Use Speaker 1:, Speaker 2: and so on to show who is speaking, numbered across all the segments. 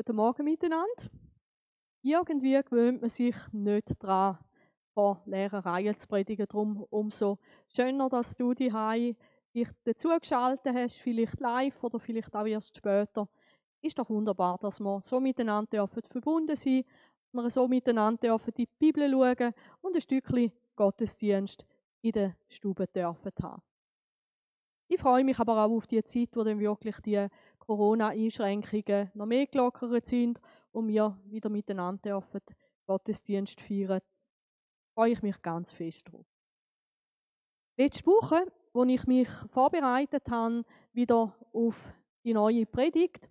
Speaker 1: Guten Morgen miteinander. Irgendwie gewöhnt man sich nicht daran, vor Reihen zu predigen. Darum umso schöner, dass du die dich dazugeschaltet hast, vielleicht live oder vielleicht auch erst später. Ist doch wunderbar, dass wir so miteinander verbunden sein, dass wir so miteinander dürfen die Bibel schauen und ein Stückchen Gottesdienst in der Stube dürfen haben. Ich freue mich aber auch auf die Zeit, wo dann wirklich die Corona-Einschränkungen noch mehr gelockert sind und wir wieder miteinander dürfen Gottesdienst feiern. Freue ich mich ganz fest drauf. Letzte Woche, als ich mich vorbereitet habe, wieder auf die neue Predigt,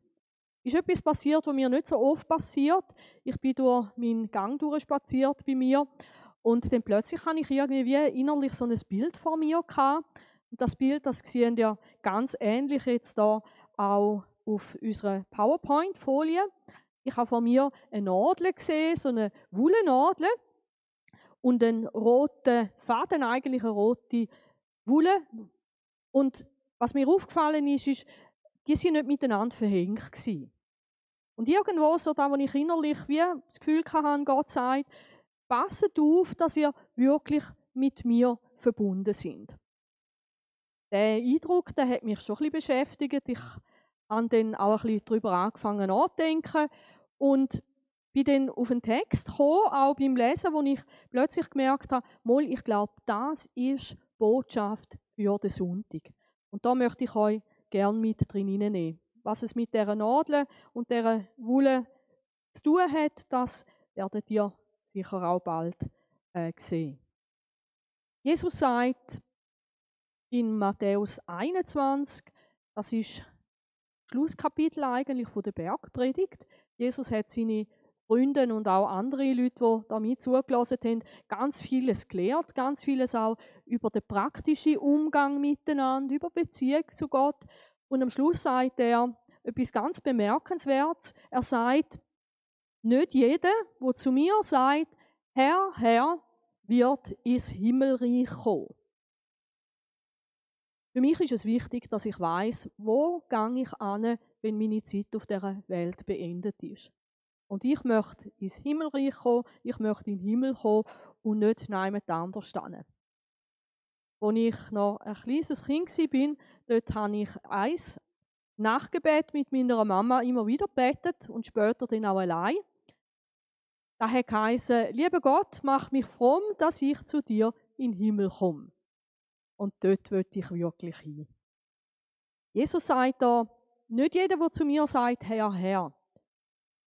Speaker 1: ist etwas passiert, was mir nicht so oft passiert. Ich bin durch meinen Gang durchspaziert bei mir und dann plötzlich habe ich irgendwie innerlich so ein Bild vor mir gehabt und das Bild, das sehen ja ganz ähnlich jetzt da auch auf unserer PowerPoint-Folie. Ich habe vor mir eine Nadel gesehen, so eine Wollennadel und einen roten Faden, eigentlich eine rote Wolle. Und was mir aufgefallen ist, ist, die sind nicht miteinander verhängt gewesen. Und irgendwo, so da, wo ich innerlich wie das Gefühl hatte, Gott sagt, passet auf, dass ihr wirklich mit mir verbunden sind. Der Eindruck, der hat mich schon ein bisschen beschäftigt. Ich habe dann auch ein bisschen darüber angefangen nachzudenken und bin dann auf einen Text gekommen, auch beim Lesen, wo ich plötzlich gemerkt habe, mal, ich glaube, das ist Botschaft für den Sonntag. Und da möchte ich euch gerne mit drin nehmen. Was es mit dieser Nadel und dieser Wolle zu tun hat, das werdet ihr sicher auch bald äh, sehen. Jesus sagt, in Matthäus 21. Das ist Schlusskapitel eigentlich von der Bergpredigt. Jesus hat seine Freunde und auch andere Leute, die da zugelassen haben, ganz vieles gelehrt, ganz vieles auch über den praktischen Umgang miteinander, über Beziehung zu Gott. Und am Schluss sagt er etwas ganz Bemerkenswertes. Er sagt, nicht jeder, der zu mir sagt, Herr, Herr, wird ins Himmelreich kommen. Für mich ist es wichtig, dass ich weiß, wo gehe ich an, wenn meine Zeit auf der Welt beendet ist. Und ich möchte ins Himmelreich kommen, ich möchte in den Himmel kommen und nicht jemand anders stehen. Als ich noch ein kleines Kind war, dort habe ich eins Nachgebet mit meiner Mama immer wieder betet und später dann auch allein. Da hat geheißen, lieber Gott, mach mich fromm, dass ich zu dir in den Himmel komme. Und dort möchte ich wirklich hin. Jesus sagt da, nicht jeder, der zu mir sagt, Herr, Herr.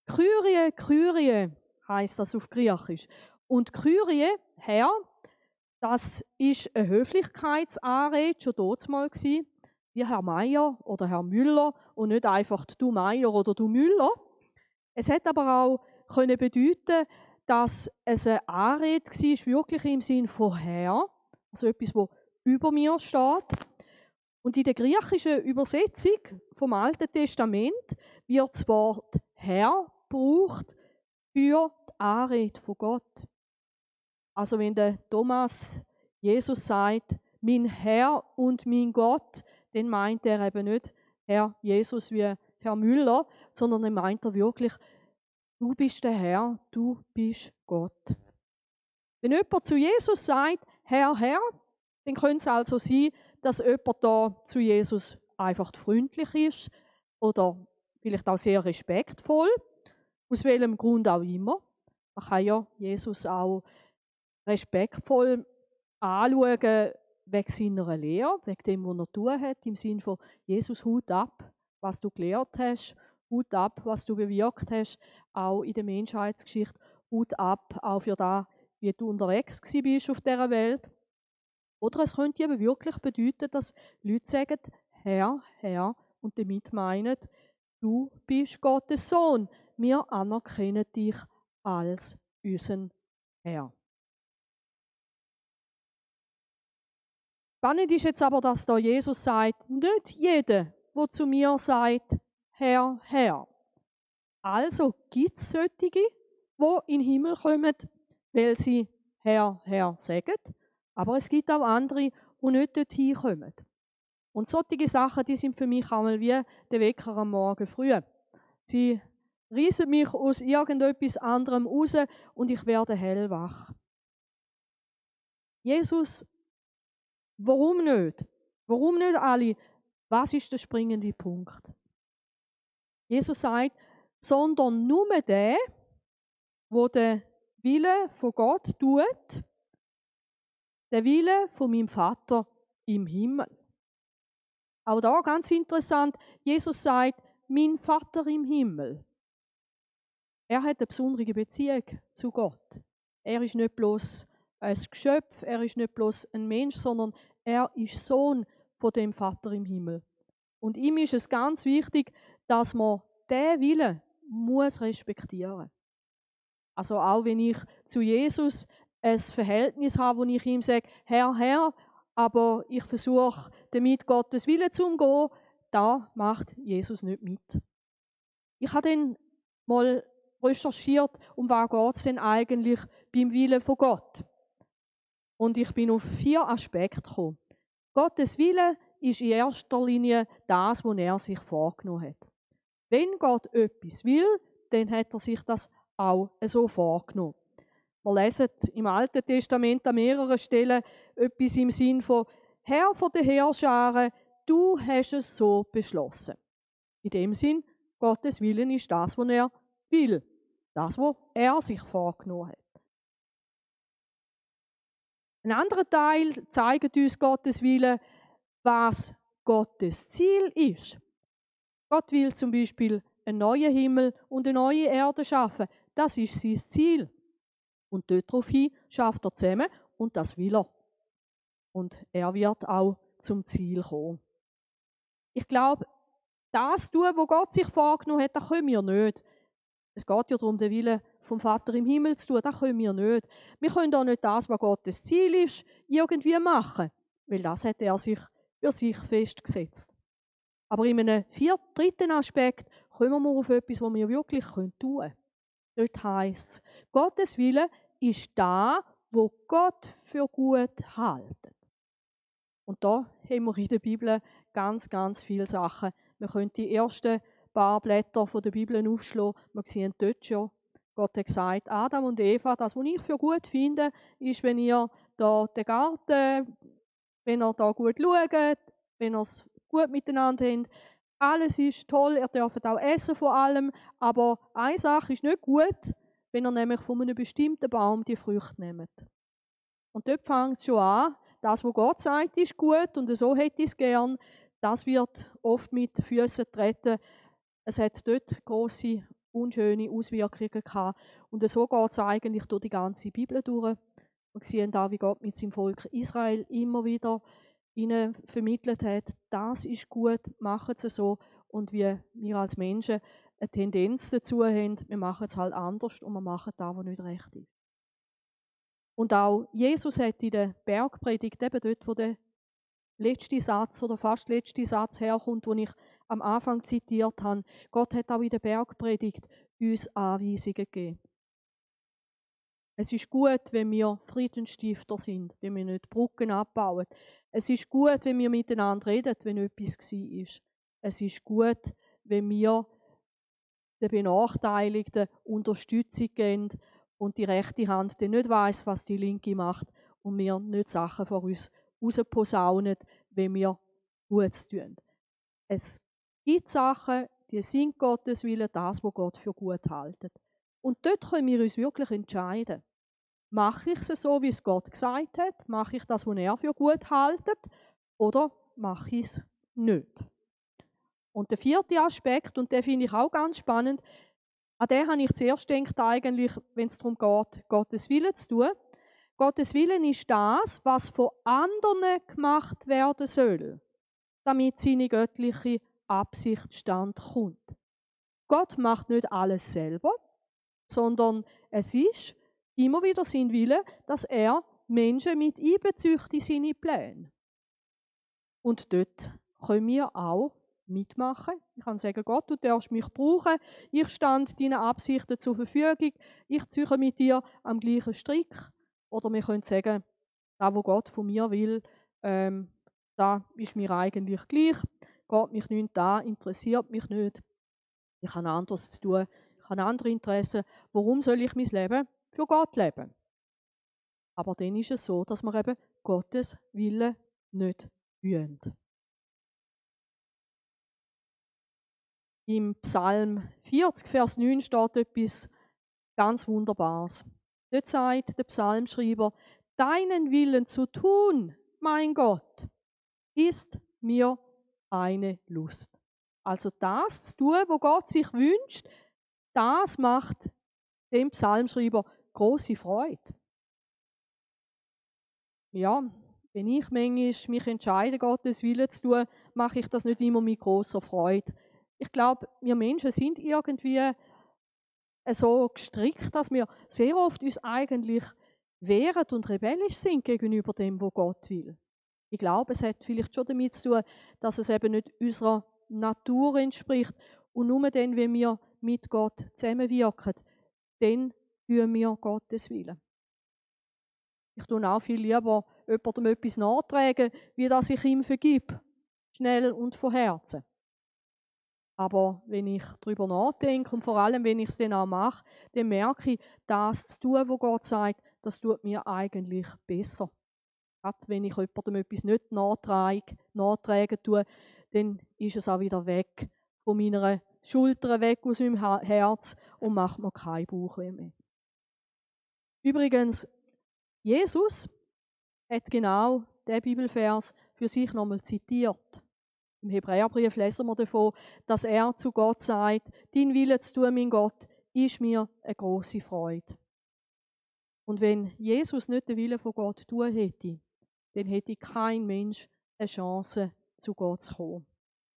Speaker 1: Kyrie, Kyrie heißt das auf Griechisch. Und Kyrie, Herr, das ist eine Höflichkeitsanrede schon dort mal gewesen, wie Herr Meier oder Herr Müller und nicht einfach du Meier oder du Müller. Es hat aber auch können bedeuten, dass es eine Anrede war, wirklich im Sinn von Herr, also etwas, wo über mir steht. Und in der griechischen Übersetzung vom Alten Testament wird das Wort Herr gebraucht für die Anrede von Gott. Also wenn der Thomas Jesus sagt, mein Herr und mein Gott, dann meint er eben nicht Herr Jesus wie Herr Müller, sondern dann meint er wirklich, du bist der Herr, du bist Gott. Wenn jemand zu Jesus sagt, Herr, Herr, dann könnte es also sein, dass jemand da zu Jesus einfach freundlich ist oder vielleicht auch sehr respektvoll, aus welchem Grund auch immer. Man kann ja Jesus auch respektvoll anschauen wegen seiner Lehre, wegen dem, was er tun hat, im Sinne von Jesus, Hut ab, was du gelehrt hast, Hut ab, was du bewirkt hast, auch in der Menschheitsgeschichte, Hut ab, auch für das, wie du unterwegs bist auf dieser Welt. Oder es könnte eben wirklich bedeuten, dass Leute sagen, Herr, Herr, und damit meinen, du bist Gottes Sohn. Wir anerkennen dich als unseren Herr. Spannend ist jetzt aber, dass da Jesus sagt, nicht jeder, der zu mir sagt, Herr, Herr. Also gibt es solche, die in den Himmel kommen, weil sie Herr, Herr sagen, aber es gibt auch andere, die nicht dorthin kommen. Und solche Sachen, die sind für mich einmal wie der Wecker am Morgen früh. Sie reissen mich aus irgendetwas anderem raus und ich werde hellwach. Jesus, warum nicht? Warum nicht alle? Was ist der springende Punkt? Jesus sagt, sondern nur der, wo der Wille von Gott tut, der Wille von meinem Vater im Himmel. Auch da ganz interessant, Jesus sagt, mein Vater im Himmel. Er hat eine besondere Beziehung zu Gott. Er ist nicht bloß ein Geschöpf, er ist nicht bloß ein Mensch, sondern er ist Sohn von dem Vater im Himmel. Und ihm ist es ganz wichtig, dass man diesen Willen muss respektieren. Also auch wenn ich zu Jesus ein Verhältnis habe, wo ich ihm sage, Herr, Herr, aber ich versuche damit Gottes Willen zu umgehen, da macht Jesus nicht mit. Ich habe dann mal recherchiert, um was geht es denn eigentlich beim Willen von Gott. Und ich bin auf vier Aspekte gekommen. Gottes Wille ist in erster Linie das, was er sich vorgenommen hat. Wenn Gott etwas will, dann hat er sich das auch so vorgenommen. Wir lesen im Alten Testament an mehreren Stellen etwas im Sinn von Herr von der Herrscharen, du hast es so beschlossen. In dem Sinn, Gottes Willen ist das, was er will. Das, was er sich vorgenommen hat. Ein anderer Teil zeigt uns Gottes Willen, was Gottes Ziel ist. Gott will zum Beispiel einen neuen Himmel und eine neue Erde schaffen. Das ist sein Ziel. Und daraufhin schafft er zusammen und das will er. Und er wird auch zum Ziel kommen. Ich glaube, das tun, was Gott sich vorgenommen hat, das können wir nicht. Es geht ja darum, den Willen vom Vater im Himmel zu tun. Das können wir nicht. Wir können auch nicht das, was Gottes Ziel ist, irgendwie machen. Weil das hat er sich für sich festgesetzt. Aber in einem vierten, dritten Aspekt kommen wir auf etwas, was wir wirklich tun können. Dort heisst es, Gottes Wille ist da, wo Gott für gut haltet. Und da haben wir in der Bibel ganz, ganz viele Sachen. Wir können die ersten paar Blätter von der Bibel aufschlagen. Wir sehen dort schon, Gott hat gesagt, Adam und Eva, das, was ich für gut finde, ist, wenn ihr da den Garten, wenn ihr da gut schaut, wenn ihr es gut miteinander habt. Alles ist toll, ihr dürft auch essen von allem, aber eine Sache ist nicht gut, wenn ihr nämlich von einem bestimmten Baum die Früchte nehmt. Und dort fängt es schon an, das, was Gott sagt, ist gut und so hätte ich es gern, das wird oft mit Füßen treten. Es hat dort große unschöne Auswirkungen gehabt. Und so geht es eigentlich durch die ganze Bibel durch. Wir sehen da, wie Gott mit seinem Volk Israel immer wieder ihnen vermittelt hat, das ist gut, machen sie so. Und wie wir als Menschen eine Tendenz dazu haben, wir machen es halt anders und wir machen das, was nicht recht ist. Und auch Jesus hat in der Bergpredigt, eben dort, wo der letzte Satz oder fast letzte Satz herkommt, den ich am Anfang zitiert habe, Gott hat auch in der Bergpredigt uns Anweisungen gegeben. Es ist gut, wenn wir Friedensstifter sind, wenn wir nicht Brücken abbauen. Es ist gut, wenn wir miteinander reden, wenn etwas war. Es ist gut, wenn wir den Benachteiligten Unterstützung geben und die rechte Hand die nicht weiß, was die linke macht und wir nicht Sachen vor uns rausposaunen, wenn wir Gutes tun. Es gibt Sachen, die sind Gottes Wille, das, was Gott für gut haltet. Und dort können wir uns wirklich entscheiden. Mache ich es so, wie es Gott gesagt hat? Mache ich das, was er für gut haltet? Oder mache ich es nicht? Und der vierte Aspekt, und den finde ich auch ganz spannend, an den habe ich zuerst gedacht, eigentlich, wenn es darum geht, Gottes Willen zu tun. Gottes Willen ist das, was von anderen gemacht werden soll, damit seine göttliche Absicht stand kommt. Gott macht nicht alles selber, sondern es ist immer wieder sein Wille, dass er Menschen mit einbezieht in seine Pläne. Und dort können wir auch mitmachen. Ich kann sagen, Gott, du darfst mich brauchen. Ich stand deinen Absichten zur Verfügung. Ich ziehe mit dir am gleichen Strick. Oder wir können sagen, da, wo Gott von mir will, ähm, da ist mir eigentlich gleich. Geht mich nicht da, interessiert mich nicht. Ich habe anderes zu tun habe andere Interessen. Warum soll ich mein Leben für Gott leben? Aber dann ist es so, dass wir eben Gottes Wille nicht wollen. Im Psalm 40, Vers 9 steht etwas ganz Wunderbares. Dort sagt der Psalmschreiber, deinen Willen zu tun, mein Gott, ist mir eine Lust. Also das zu tun, wo Gott sich wünscht, das macht dem Psalmschreiber große Freude. Ja, wenn ich manchmal mich entscheide, Gottes Willen zu tun, mache ich das nicht immer mit großer Freude. Ich glaube, wir Menschen sind irgendwie so gestrickt, dass wir sehr oft uns eigentlich wehren und rebellisch sind gegenüber dem, was Gott will. Ich glaube, es hat vielleicht schon damit zu tun, dass es eben nicht unserer Natur entspricht. Und nur dann, wenn wir mit Gott zusammenwirken, dann tun wir Gottes Willen. Ich tue auch viel lieber jemandem etwas nachtragen, wie dass ich ihm vergib. Schnell und von Herzen. Aber wenn ich darüber nachdenke und vor allem, wenn ich es dann auch mache, dann merke ich, das zu tun, was Gott sagt, das tut mir eigentlich besser. Gerade wenn ich jemandem etwas nicht nachtrage, nachtragen tue, dann ist es auch wieder weg von meiner Schulter, weg aus meinem Herz und macht mir keinen Bauchweh mehr. Übrigens, Jesus hat genau den Bibelvers für sich nochmal zitiert. Im Hebräerbrief lesen wir davon, dass er zu Gott sagt, dein Wille zu tun, mein Gott, ist mir eine große Freude. Und wenn Jesus nicht den Willen von Gott tun hätte, dann hätte kein Mensch eine Chance, zu Gott zu kommen.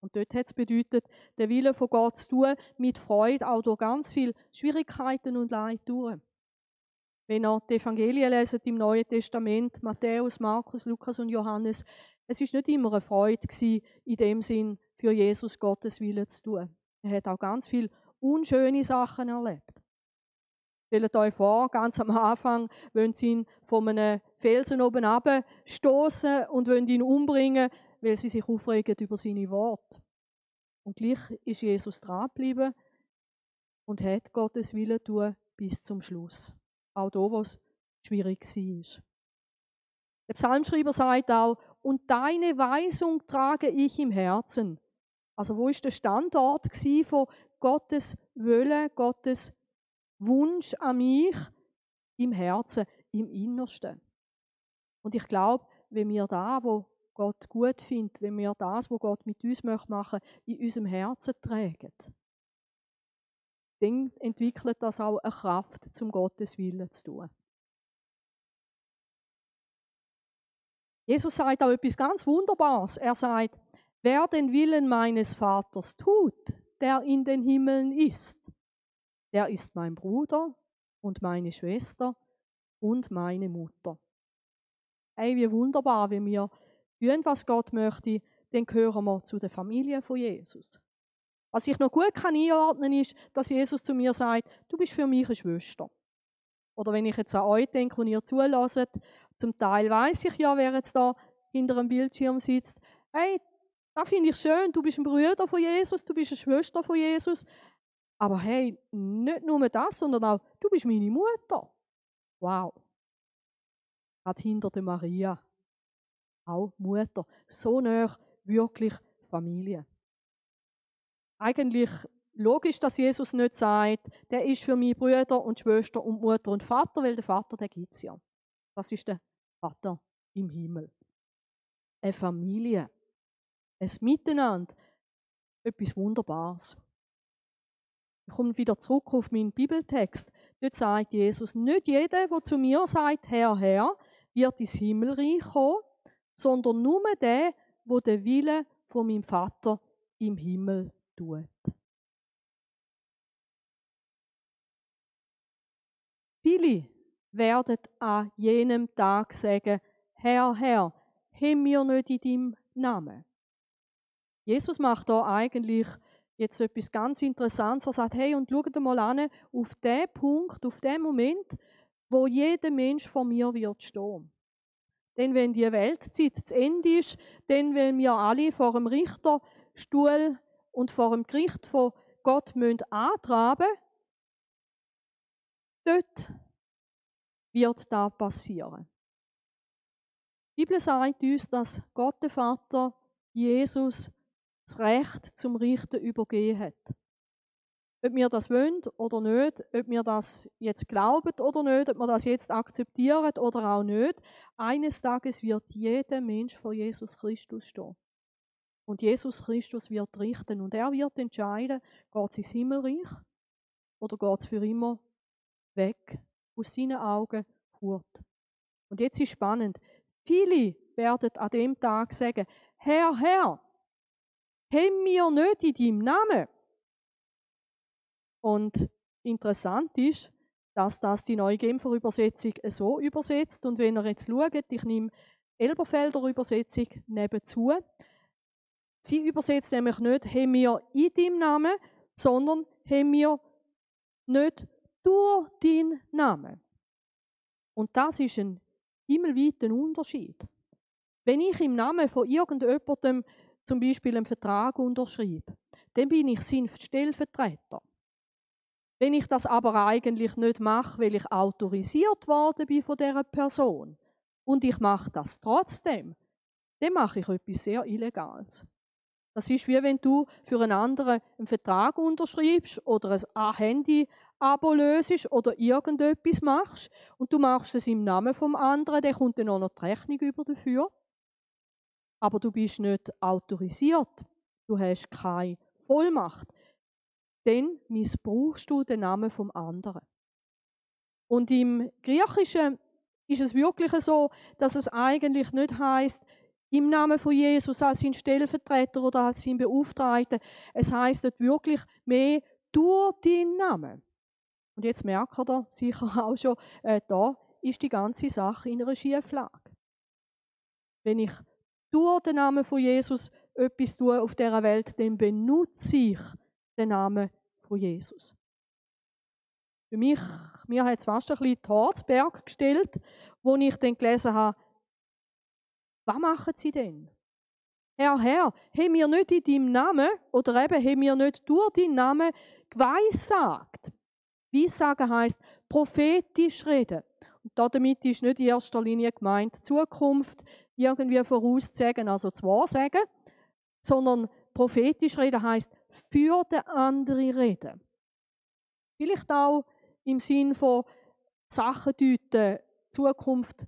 Speaker 1: Und dort hat es bedeutet, den Willen von Gott zu tun, mit Freude, auch durch ganz viele Schwierigkeiten und Leid durch. Wenn ihr die Evangelien leset im Neuen Testament, Matthäus, Markus, Lukas und Johannes, es ist nicht immer eine Freude gewesen, in dem Sinn, für Jesus Gottes Willen zu tun. Er hat auch ganz viele unschöne Sachen erlebt. Stellt euch vor, ganz am Anfang wollen sie ihn von einem Felsen oben stoßen und wollen ihn umbringen, weil sie sich aufregen über seine Worte. Und gleich ist Jesus dran geblieben und hat Gottes Willen tun bis zum Schluss. Auch da, wo es schwierig war. Der Psalmschreiber sagt auch, und deine Weisung trage ich im Herzen. Also wo ist der Standort von Gottes Wille, Gottes Wunsch an mich im Herzen, im Innersten. Und ich glaube, wenn wir da, wo Gott gut findet, wenn wir das, was Gott mit uns machen möchte, in unserem Herzen tragen, dann entwickelt das auch eine Kraft, zum Gottes Willen zu tun. Jesus sagt auch etwas ganz Wunderbares. Er sagt, wer den Willen meines Vaters tut, der in den Himmeln ist, der ist mein Bruder und meine Schwester und meine Mutter. Ey, wie wunderbar, wenn wir tun, was Gott möchte, dann gehören wir zu der Familie von Jesus. Was ich noch gut kann einordnen ist, dass Jesus zu mir sagt, du bist für mich eine Schwester. Oder wenn ich jetzt an euch denke und ihr zulässt, zum Teil weiß ich ja, wer jetzt da hinter einem Bildschirm sitzt, hey, da finde ich schön, du bist ein Bruder von Jesus, du bist eine Schwester von Jesus. Aber hey, nicht nur das, sondern auch, du bist meine Mutter. Wow. Gerade hinter der Maria. Auch Mutter. So nah, wirklich Familie. Eigentlich logisch, dass Jesus nicht sagt, der ist für mich Brüder und Schwester und Mutter und Vater, weil der Vater, der gibt es ja. Das ist der Vater im Himmel. Eine Familie. Ein Miteinander. Etwas Wunderbares. Ich komme wieder zurück auf meinen Bibeltext. Dort sagt Jesus, nicht jeder, der zu mir sagt, Herr, Herr, wird ins Himmelreich kommen, sondern nur der, der den Willen von meinem Vater im Himmel tut. Viele werden an jenem Tag sagen, Herr, Herr, haben wir nicht in deinem Namen. Jesus macht da eigentlich jetzt etwas ganz Interessantes. Er sagt, hey, und schaut mal an, auf den Punkt, auf den Moment, wo jeder Mensch vor mir wird stehen. Denn wenn die Weltzeit zu Ende ist, dann wenn wir alle vor dem Richterstuhl und vor dem Gericht von Gott müssen antraben, dort wird da passieren. Die Bibel sagt uns, dass Gott der Vater Jesus das Recht zum Richten übergeben hat. Ob wir das wollen oder nicht, ob wir das jetzt glauben oder nicht, ob wir das jetzt akzeptieren oder auch nicht, eines Tages wird jeder Mensch vor Jesus Christus stehen. Und Jesus Christus wird richten und er wird entscheiden, geht es ins Himmelreich oder geht es für immer weg aus seinen Augen fort. Und jetzt ist spannend. Viele werden an dem Tag sagen, Herr, Herr, haben wir nicht in deinem Namen und interessant ist, dass das die neue Genfer Übersetzung so übersetzt. Und wenn ihr jetzt schaut, ich nehme Elberfelder Übersetzung nebenzu. Sie übersetzt nämlich nicht, haben wir in deinem Namen, sondern haben wir nicht durch deinen Namen. Und das ist ein himmelweiter Unterschied. Wenn ich im Namen von irgendjemandem zum Beispiel einen Vertrag unterschreibe, dann bin ich sein Stellvertreter. Wenn ich das aber eigentlich nicht mache, weil ich autorisiert worden bin von dieser Person und ich mache das trotzdem, dann mache ich etwas sehr Illegales. Das ist wie wenn du für einen anderen einen Vertrag unterschreibst oder ein Handy-Abo löst oder irgendetwas machst und du machst es im Namen vom anderen, der kommt dann auch noch die Rechnung über dafür. Aber du bist nicht autorisiert. Du hast keine Vollmacht dann missbrauchst du den Namen vom anderen. Und im Griechischen ist es wirklich so, dass es eigentlich nicht heißt im Namen von Jesus als sein Stellvertreter oder als sein Beauftragter. Es heißt wirklich mehr durch deinen Namen. Und jetzt merkt ihr sicher auch schon, äh, da ist die ganze Sache in einer Schieflage. Wenn ich durch den Namen von Jesus etwas tue auf dieser Welt, dann benutze ich den Namen von Jesus. Für mich, mir hat es fast ein bisschen Torzberg gestellt, wo ich dann gelesen habe, was machen sie denn? Herr, Herr, haben wir nicht in deinem Namen oder eben haben wir nicht durch deinen Namen geweissagt? Weissagen heißt prophetisch reden. Und damit ist nicht in erster Linie gemeint, Zukunft irgendwie vorauszusagen, also zu wahrsagen, sondern prophetisch reden heißt für den anderen reden. Vielleicht auch im Sinn von Sachen deuten, Zukunft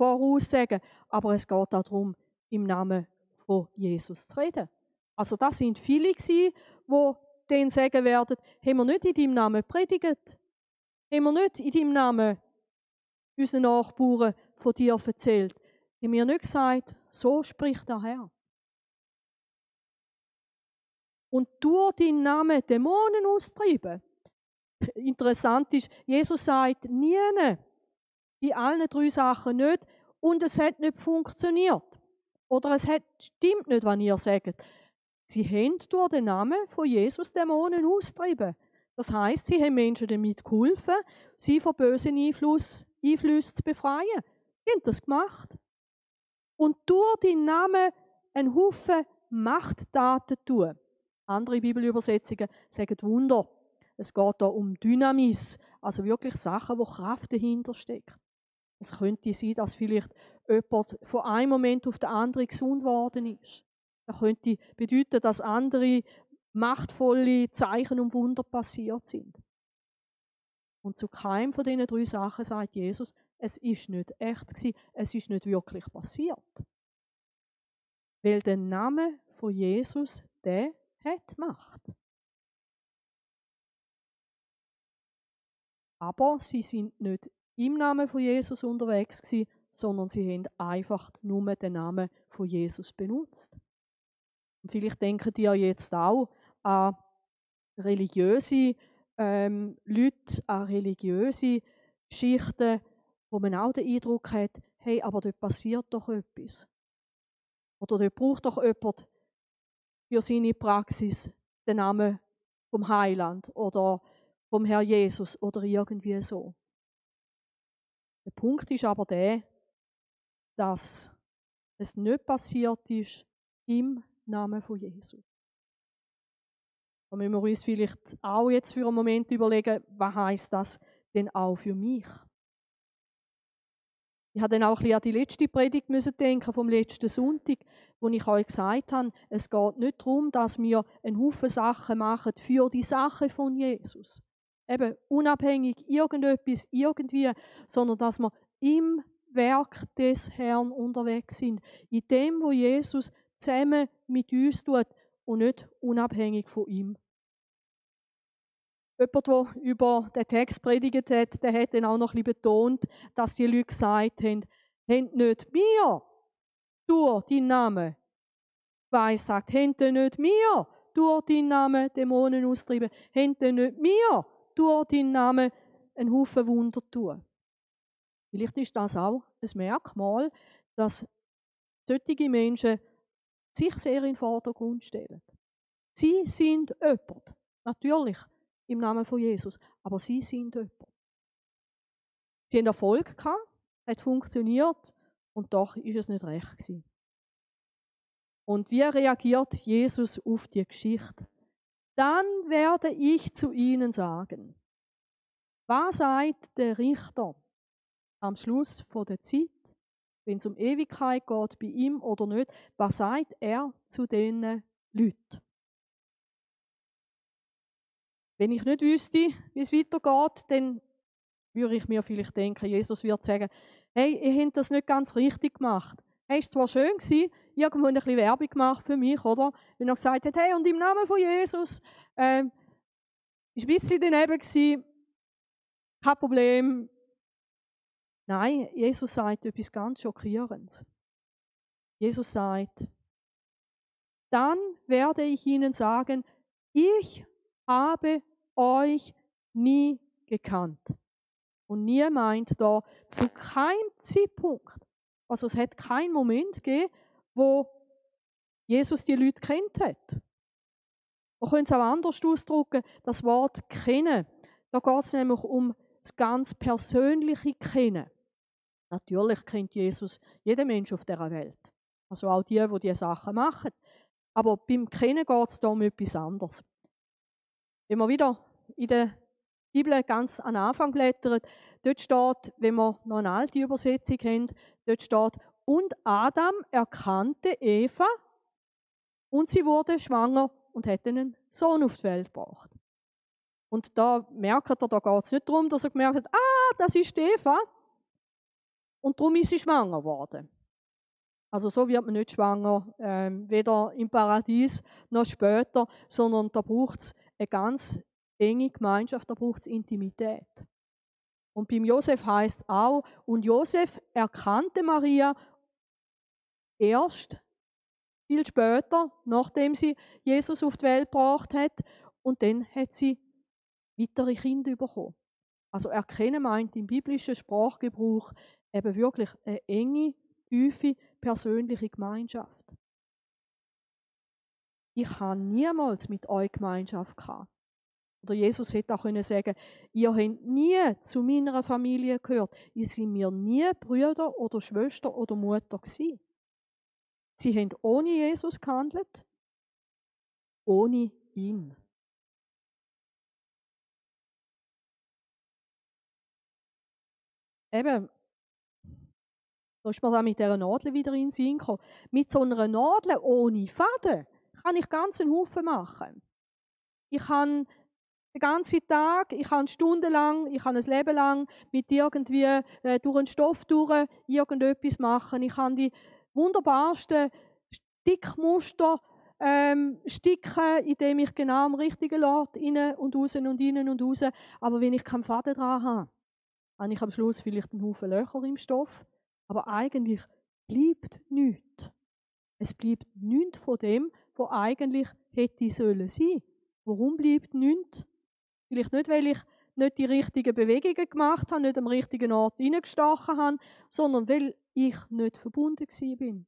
Speaker 1: voraussagen, aber es geht darum, im Namen von Jesus zu reden. Also das sind viele die dann sagen werden, haben wir nicht in deinem Namen predigt? Haben wir nicht in deinem Namen unseren Nachbarn von dir erzählt? Haben wir nicht gesagt, so spricht der Herr? und durch deinen Namen Dämonen austreiben. Interessant ist, Jesus sagt nie, in allen drei Sachen nicht, und es hat nicht funktioniert. Oder es hat, stimmt nicht, was ihr sagt. Sie haben durch den Namen von Jesus Dämonen austreiben. Das heißt, sie haben Menschen damit geholfen, sie von bösen Einflüssen zu befreien. Sie haben das gemacht. Und durch den Namen einen Haufen Machttaten tun. Andere Bibelübersetzungen sagen Wunder. Es geht da um Dynamis, also wirklich Sachen, wo Kraft dahinter steckt. Es könnte sein, dass vielleicht jemand von einem Moment auf den anderen gesund worden ist. Das könnte bedeuten, dass andere machtvolle Zeichen und Wunder passiert sind. Und zu keinem von diesen drei Sachen sagt Jesus, es ist nicht echt gewesen, es ist nicht wirklich passiert. Weil der Name von Jesus, der hat Macht. Aber sie sind nicht im Namen von Jesus unterwegs gewesen, sondern sie haben einfach nur den Namen von Jesus benutzt. Und vielleicht denken die ja jetzt auch an religiöse ähm, Leute, an religiöse Geschichten, wo man auch den Eindruck hat, hey, aber dort passiert doch etwas. Oder dort braucht doch jemand für seine Praxis den Namen vom Heiland oder vom Herr Jesus oder irgendwie so. Der Punkt ist aber der, dass es nicht passiert ist im Namen von Jesus. Da müssen wir uns vielleicht auch jetzt für einen Moment überlegen, was heißt das denn auch für mich. Ich habe dann auch ein bisschen an die letzte Predigt müssen denken vom letzten Sonntag, wo ich euch gesagt habe, es geht nicht darum, dass wir einen Haufen Sachen machen für die Sache von Jesus. Eben unabhängig irgendetwas, irgendwie, sondern dass wir im Werk des Herrn unterwegs sind. In dem, wo Jesus zusammen mit uns tut und nicht unabhängig von ihm. Jemand, der über den Text predigt hat, der hat dann auch noch ein bisschen betont, dass die Leute gesagt haben, haben nicht mir durch deinen Namen Weiß sagt, haben nicht mir durch deinen Namen Dämonen austreiben, haben nicht mir durch deinen Namen einen Haufen Wunder tun. Vielleicht ist das auch ein Merkmal, dass solche Menschen sich sehr in den Vordergrund stellen. Sie sind jemand. Natürlich im Namen von Jesus. Aber sie sind jemand. Sie haben Erfolg gehabt, hat funktioniert und doch ist es nicht recht gewesen. Und wie reagiert Jesus auf die Geschichte? Dann werde ich zu ihnen sagen, was sagt der Richter am Schluss von der Zeit, wenn es um Ewigkeit geht, bei ihm oder nicht, was sagt er zu diesen Leuten? Wenn ich nicht wüsste, wie es weitergeht, dann würde ich mir vielleicht denken, Jesus wird sagen, hey, ihr habt das nicht ganz richtig gemacht. Es war schön gewesen, irgendwo ein bisschen Werbung gemacht für mich, oder? Wenn er gesagt hat, hey, und im Namen von Jesus, äh, ist ein bisschen daneben gewesen, kein Problem. Nein, Jesus sagt etwas ganz Schockierendes. Jesus sagt, dann werde ich ihnen sagen, ich habe euch nie gekannt. Und nie meint da zu keinem Zeitpunkt. Also es hat keinen Moment gegeben, wo Jesus die Leute kennt hat. Man könnte es auch anders ausdrücken, das Wort kennen. Da geht es nämlich um das ganz persönliche Kennen. Natürlich kennt Jesus jeden Mensch auf dieser Welt. Also auch die, die diese Sachen machen. Aber beim Kennen geht es da um etwas anderes. Wir wieder in der Bibel ganz an Anfang blättern, dort steht, wenn wir noch eine alte Übersetzung haben, dort steht, und Adam erkannte Eva und sie wurde schwanger und hat einen Sohn auf die Welt gebracht. Und da merkt er, da geht es nicht darum, dass er gemerkt hat, ah, das ist Eva. Und darum ist sie schwanger geworden. Also so wird man nicht schwanger, ähm, weder im Paradies noch später, sondern da braucht es eine ganz enge Gemeinschaft, da braucht es Intimität. Und beim Josef heißt es auch, und Josef erkannte Maria erst viel später, nachdem sie Jesus auf die Welt gebracht hat, und dann hat sie weitere Kinder bekommen. Also erkennen meint im biblischen Sprachgebrauch eben wirklich eine enge, tiefe, persönliche Gemeinschaft. Ich habe niemals mit euch Gemeinschaft gehabt. Oder Jesus hätte auch können sagen, ihr habt nie zu meiner Familie gehört. Ihr seid mir nie Brüder oder Schwester oder Mutter gewesen. Sie haben ohne Jesus gehandelt, ohne ihn. Eben, da ist man dann mit dieser Nadel wieder in den Sinn gekommen. Mit so einer Nadel ohne Faden kann ich ganz einen Haufen machen. Ich kann den ganzen Tag, ich kann stundenlang, ich kann ein Leben lang mit irgendwie äh, durch einen Stoff durch irgendetwas machen. Ich kann die wunderbarsten Stickmuster ähm, sticken, indem ich genau am richtigen Ort innen und raus und innen und raus. Aber wenn ich keinen Faden dran habe, habe ich am Schluss vielleicht einen Haufen Löcher im Stoff. Aber eigentlich bleibt nichts. Es bleibt nichts von dem, was eigentlich hätte sollen sein. Warum bleibt nichts? Vielleicht nicht, weil ich nicht die richtigen Bewegungen gemacht habe, nicht am richtigen Ort hineingestochen habe, sondern weil ich nicht verbunden bin.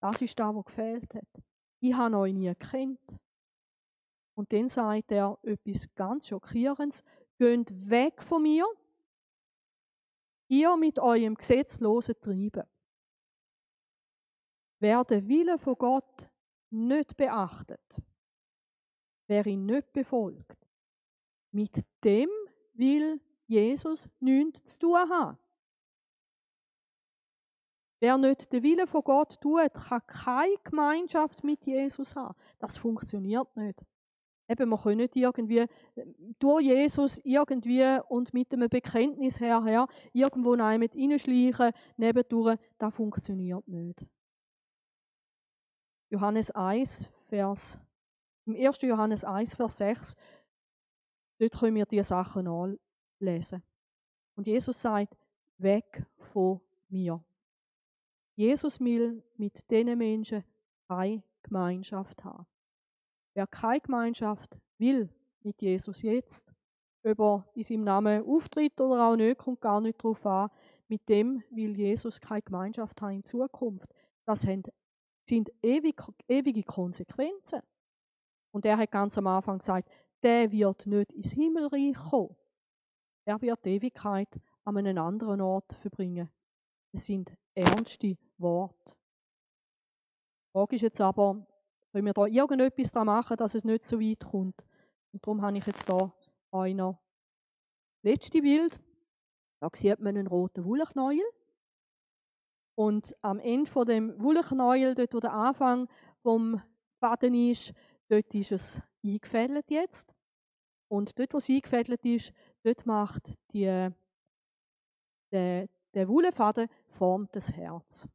Speaker 1: Das ist das, was gefehlt hat. Ich habe euch nie gekannt. Und dann sagt er etwas ganz Schockierendes. Geht weg von mir, ihr mit eurem gesetzlosen Treiben. Wer den Willen von Gott nicht beachtet, wer ihn nicht befolgt, mit dem will Jesus nichts zu tun haben. Wer nicht den Willen von Gott tut, kann keine Gemeinschaft mit Jesus haben. Das funktioniert nicht. Eben, man kann nicht irgendwie durch Jesus irgendwie und mit einem Bekenntnis herher irgendwo nein reinschleichen, nebendurch. Das funktioniert nicht. Johannes 1, Vers, im 1. Johannes 1, Vers 6, dort können wir diese Sachen anlesen. Und Jesus sagt, weg von mir. Jesus will mit diesen Menschen keine Gemeinschaft haben. Wer keine Gemeinschaft will mit Jesus jetzt, ob er in seinem Namen auftritt oder auch nicht, kommt gar nicht darauf an. Mit dem will Jesus keine Gemeinschaft haben in Zukunft. Das sind ewige Konsequenzen. Und er hat ganz am Anfang gesagt, der wird nicht ins Himmelreich kommen. Er wird die Ewigkeit an einem anderen Ort verbringen. Es sind ernste Worte. Die Frage ist jetzt aber, können wir da irgendetwas daran machen, dass es nicht so weit kommt? Und darum habe ich jetzt noch das letzte Bild. Da sieht man einen roten Wollknäuel. Und am Ende von dem Wollknäuel, dort wo der Anfang vom Faden ist, dort ist es eingefädelt jetzt. Und dort, wo es eingefädelt ist, dort macht die, der, der Wollfaden formt das Herz.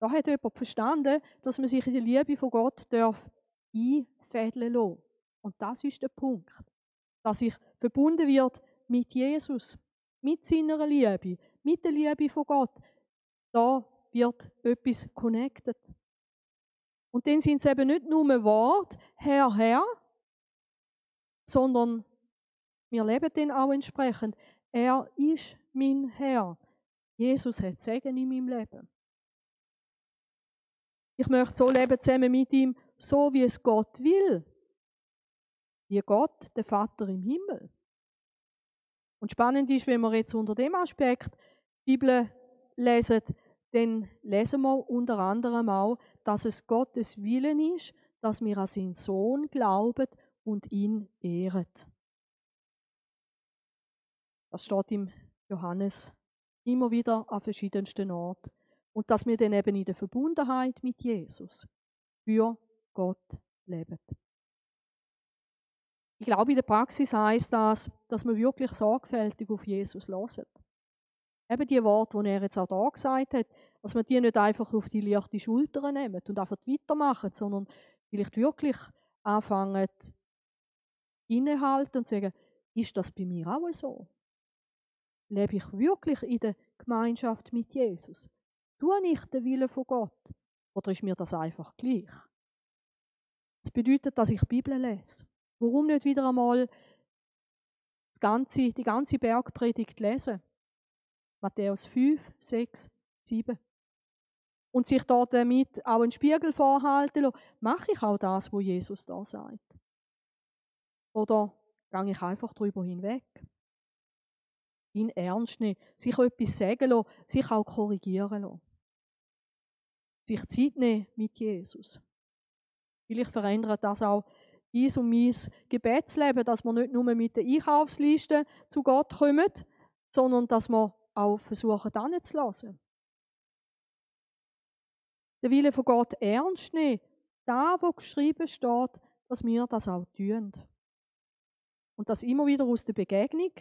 Speaker 1: Da hat jemand verstanden, dass man sich in die Liebe von Gott darf einfädeln lassen. Und das ist der Punkt. Dass ich verbunden wird mit Jesus, mit seiner Liebe, mit der Liebe von Gott. Da wird etwas connected. Und dann sind es eben nicht nur Wort, Herr, Herr, sondern wir leben den auch entsprechend. Er ist mein Herr. Jesus hat Segen in meinem Leben. Ich möchte so leben zusammen mit ihm, so wie es Gott will. Wie Gott, der Vater im Himmel. Und spannend ist, wenn wir jetzt unter dem Aspekt die Bibel lesen, dann lesen wir unter anderem auch, dass es Gottes Willen ist, dass wir an seinen Sohn glauben und ihn ehren. Das steht im Johannes immer wieder an verschiedensten Orten. Und dass wir dann eben in der Verbundenheit mit Jesus für Gott leben. Ich glaube, in der Praxis heißt das, dass wir wirklich sorgfältig auf Jesus hören. Eben die Worte, die er jetzt auch da gesagt hat, dass wir die nicht einfach auf die leichte Schulter nehmen und einfach weitermachen, sondern vielleicht wirklich anfangen, innehalten und sagen, ist das bei mir auch so? Lebe ich wirklich in der Gemeinschaft mit Jesus? Tue ich den Willen von Gott? Oder ist mir das einfach gleich? Das bedeutet, dass ich Bibel lese. Warum nicht wieder einmal ganze, die ganze Bergpredigt lesen? Matthäus 5, 6, 7. Und sich dort damit auch einen Spiegel vorhalten lassen, mache ich auch das, was Jesus da sagt? Oder gehe ich einfach darüber hinweg? Ihn ernst nehmen, sich etwas sagen lassen, sich auch korrigieren lassen sich Zeit nehmen mit Jesus. Vielleicht verändert das auch dies und mein Gebetsleben, dass wir nicht nur mit der Einkaufsliste zu Gott kommen, sondern dass wir auch versuchen, dann zu lassen. Der Wille von Gott ernst nehmen, da, wo geschrieben steht, dass wir das auch tun. Und das immer wieder aus der Begegnung,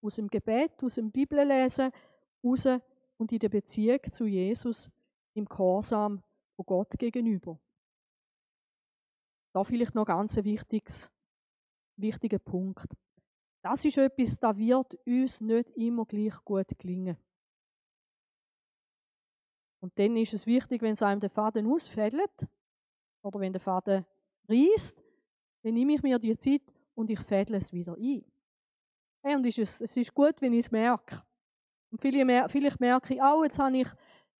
Speaker 1: aus dem Gebet, aus dem Bibellesen, raus und in der Beziehung zu Jesus im Gehorsam von Gott gegenüber. Da vielleicht noch ganz ein wichtiges, wichtiger Punkt. Das ist etwas, da wird uns nicht immer gleich gut gelingen. Und dann ist es wichtig, wenn es einem der Faden ausfädelt oder wenn der Faden reißt, dann nehme ich mir die Zeit und ich fädle es wieder ein. Hey, und ist es, es ist gut, wenn ich es merke. Und vielleicht merke ich auch, jetzt habe ich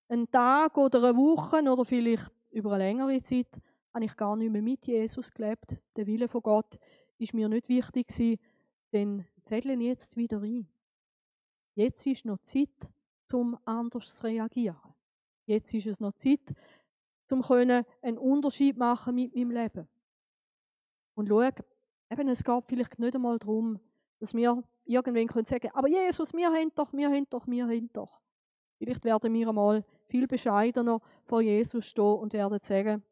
Speaker 1: einen Tag oder eine Woche oder vielleicht über eine längere Zeit habe ich gar nicht mehr mit Jesus gelebt. Der Wille von Gott ist mir nicht wichtig gewesen, dann fällen jetzt wieder ein. Jetzt ist noch Zeit, zum anders zu reagieren. Jetzt ist es noch Zeit, zum können einen Unterschied machen mit meinem Leben. Und schau, eben, es geht vielleicht nicht einmal darum, dass wir irgendwann können sagen, aber Jesus, wir haben doch, wir haben doch, wir haben doch. Vielleicht werden wir einmal viel bescheidener vor Jesus stehen und werden sagen,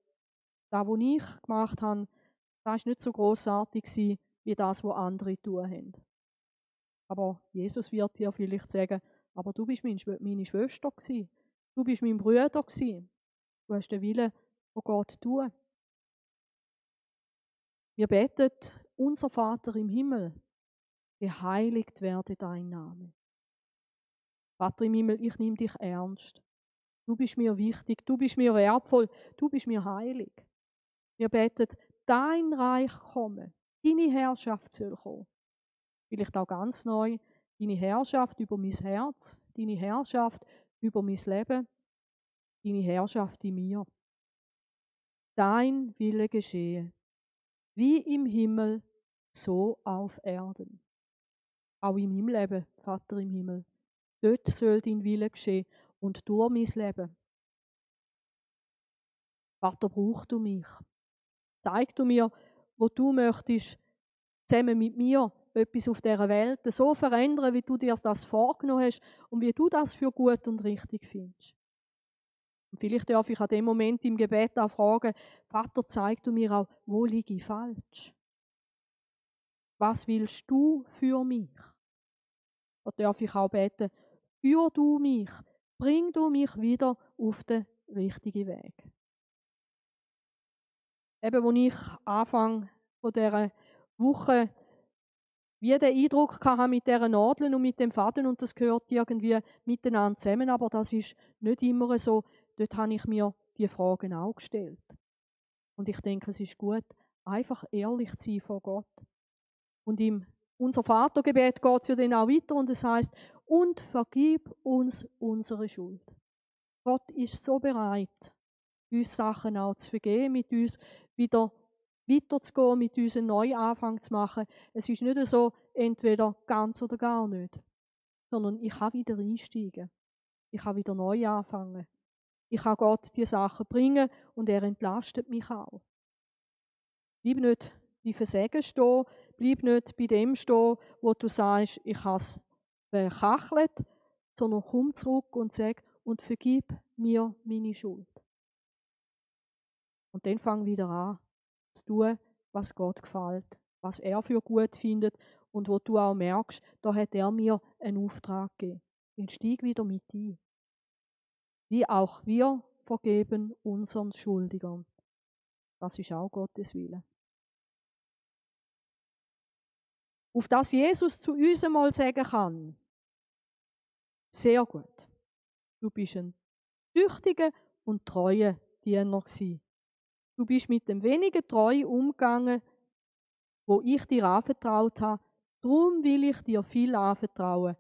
Speaker 1: das, was ich gemacht habe, das war nicht so großartig wie das, was andere tun haben. Aber Jesus wird dir vielleicht sagen, aber du bist meine Schwester. Du bist mein Bruder. Du hast den Willen von Gott tun. Wir beten, unser Vater im Himmel, geheiligt werde dein Name. Vater im Himmel, ich nehme dich ernst. Du bist mir wichtig, du bist mir wertvoll, du bist mir heilig. Wir beten, dein Reich komme, deine Herrschaft soll kommen. Vielleicht auch ganz neu, deine Herrschaft über mein Herz, deine Herrschaft über mein Leben, deine Herrschaft in mir. Dein Wille geschehe, wie im Himmel, so auf Erden. Auch in meinem Leben, Vater im Himmel. Dort soll dein Wille geschehen und durch mein Leben. Vater, brauch du mich. Zeig du mir, wo du möchtest, zusammen mit mir etwas auf dieser Welt so verändern, wie du dir das vorgenommen hast und wie du das für gut und richtig findest. Und vielleicht darf ich an dem Moment im Gebet auch fragen, Vater, zeig du mir auch, wo liege ich falsch? Was willst du für mich? Da darf ich auch beten, führ du mich, bring du mich wieder auf den richtigen Weg. Eben, als ich Anfang dieser Woche wie den Eindruck hatte mit dieser Nadeln und mit dem Faden und das gehört irgendwie miteinander zusammen, aber das ist nicht immer so. Dort habe ich mir die Fragen auch gestellt. Und ich denke, es ist gut, einfach ehrlich zu sein vor Gott. Und im unser Vatergebet geht es ja dann auch weiter und es heißt und vergib uns unsere Schuld. Gott ist so bereit, uns Sachen auch zu vergeben, mit uns wieder weiterzugehen, mit uns einen Neuanfang zu machen. Es ist nicht so, entweder ganz oder gar nicht, sondern ich kann wieder einsteigen. Ich kann wieder neu anfangen. Ich kann Gott die Sachen bringen und er entlastet mich auch. Bleib nicht wie Versägen stehen, bleib nicht bei dem stehen, wo du sagst, ich habe verkachelt, sondern komm zurück und sag, und vergib mir meine Schuld. Und dann fang wieder an, zu tun, was Gott gefällt, was er für gut findet und wo du auch merkst, da hat er mir einen Auftrag gegeben. Dann steig wieder mit ein. Wie auch wir vergeben unseren Schuldigern. Das ist auch Gottes Wille. Auf das Jesus zu uns einmal sagen kann, sehr gut. Du bist ein tüchtiger und treuer Diener gewesen. Du bist mit dem wenigen treu umgegangen, wo ich dir anvertraut habe. Drum will ich dir viel anvertrauen.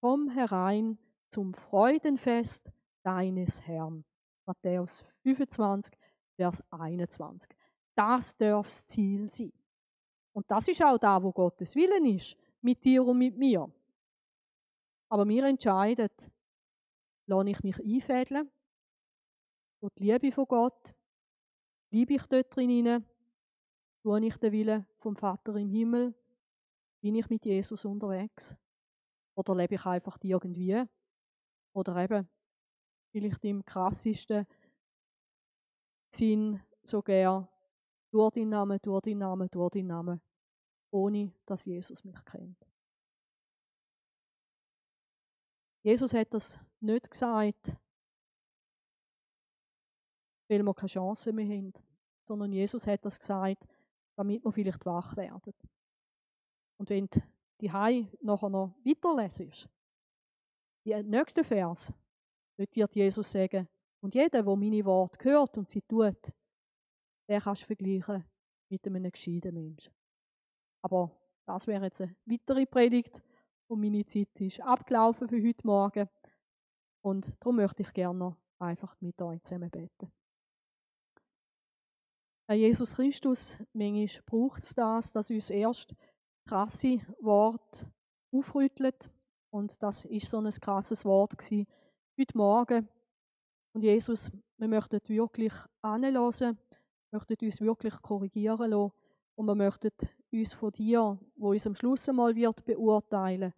Speaker 1: Komm herein zum Freudenfest deines Herrn. Matthäus 25, Vers 21. Das darf das Ziel sein. Und das ist auch da, wo Gottes Willen ist, mit dir und mit mir. Aber wir entscheiden, lasse ich mich einfädeln, durch die Liebe von Gott, Bleibe ich dort drin Tue ich den Willen vom Vater im Himmel? Bin ich mit Jesus unterwegs? Oder lebe ich einfach irgendwie? Oder eben, vielleicht im krassesten Sinn sogar durch deinen Namen, durch deinen Namen, durch deinen Namen, ohne dass Jesus mich kennt. Jesus hat das nicht gesagt, weil wir keine Chance mehr haben, sondern Jesus hat das gesagt, damit wir vielleicht wach werden. Und wenn die Hai nachher noch weiterlesest, der nächste Vers, dort wird Jesus sagen, und jeder, der meine Worte hört und sie tut, der kannst du vergleichen mit einem gescheiten Menschen. Aber das wäre jetzt eine weitere Predigt und meine Zeit ist abgelaufen für heute Morgen. Und darum möchte ich gerne einfach mit euch zusammen beten. Herr Jesus Christus, manchmal braucht es das, dass uns erst krasse Wort aufrüttelt. Und das ist so ein krasses Wort gewesen, heute Morgen. Und Jesus, wir möchten wirklich anlassen, möchten uns wirklich korrigieren lassen und wir möchten uns von dir, wo uns am Schluss einmal wird beurteilen.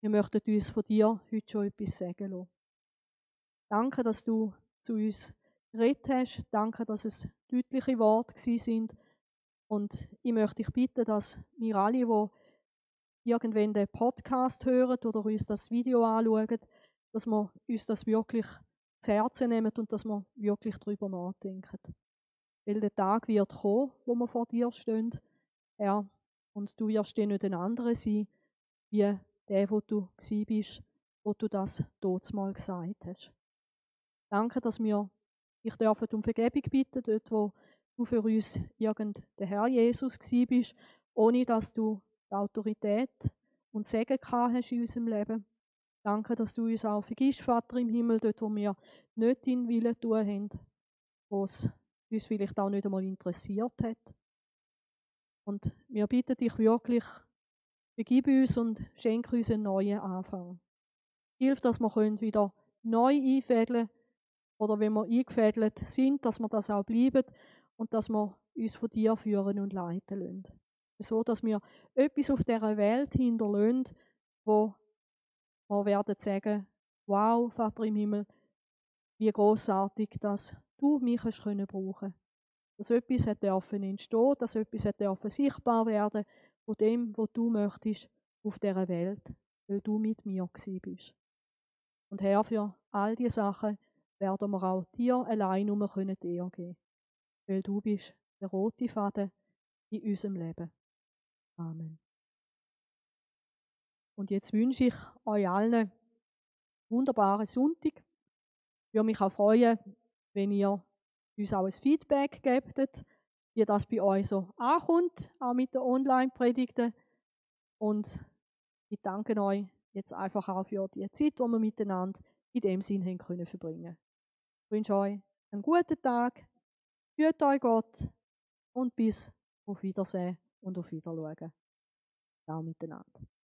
Speaker 1: Wir möchten uns von dir heute schon etwas sagen lassen. Danke, dass du zu uns geredet hast. Danke, dass es deutliche Worte sind. Und ich möchte dich bitten, dass wir alle, die irgendwann den Podcast hören oder uns das Video anschauen, dass wir uns das wirklich zu Herzen nehmen und dass wir wirklich darüber nachdenken. Weil der Tag wird kommen, wo wir vor dir stehen, Herr, und du wirst dir nicht ein anderer sein, wie der, wo du bist, wo du das dort mal gesagt hast. Danke, dass wir dich dürfen um Vergebung bitten, dort, wo du für uns irgend der Herr Jesus bist, ohne dass du die Autorität und Segen gehabt hast in unserem Leben. Danke, dass du uns auch vergisst, Vater im Himmel, dort, wo wir nicht deinen Willen tun haben, wo es uns vielleicht auch nicht einmal interessiert hat. Und wir bitten dich wirklich, begib uns und schenke uns einen neuen Anfang. Hilf, dass wir wieder neu einfädeln oder wenn wir eingefädelt sind, dass wir das auch bleiben und dass wir uns von dir führen und leiten lassen. So, dass wir etwas auf dieser Welt hinterlassen, wo wir werden sagen, wow, Vater im Himmel, wie großartig, dass du mich hast können. Dass etwas hat dürfen entstehen, dass etwas hat dürfen sichtbar werden von dem, was du möchtest auf dieser Welt, weil du mit mir bist. Und Herr, für all diese Sachen werden wir auch dir allein nur können dir geben, weil du bist der rote Faden in unserem Leben. Amen. Und jetzt wünsche ich euch allen einen wunderbaren Sonntag. Ich würde mich auch freuen, wenn ihr uns auch ein Feedback gebt, wie das bei euch so ankommt, auch mit den Online-Predigten. Und ich danke euch jetzt einfach auch für die Zeit, die wir miteinander in dem Sinn haben können verbringen. Ich wünsche euch einen guten Tag, hüt euch Gott und bis auf Wiedersehen und auf Wiedersehen. Ciao miteinander.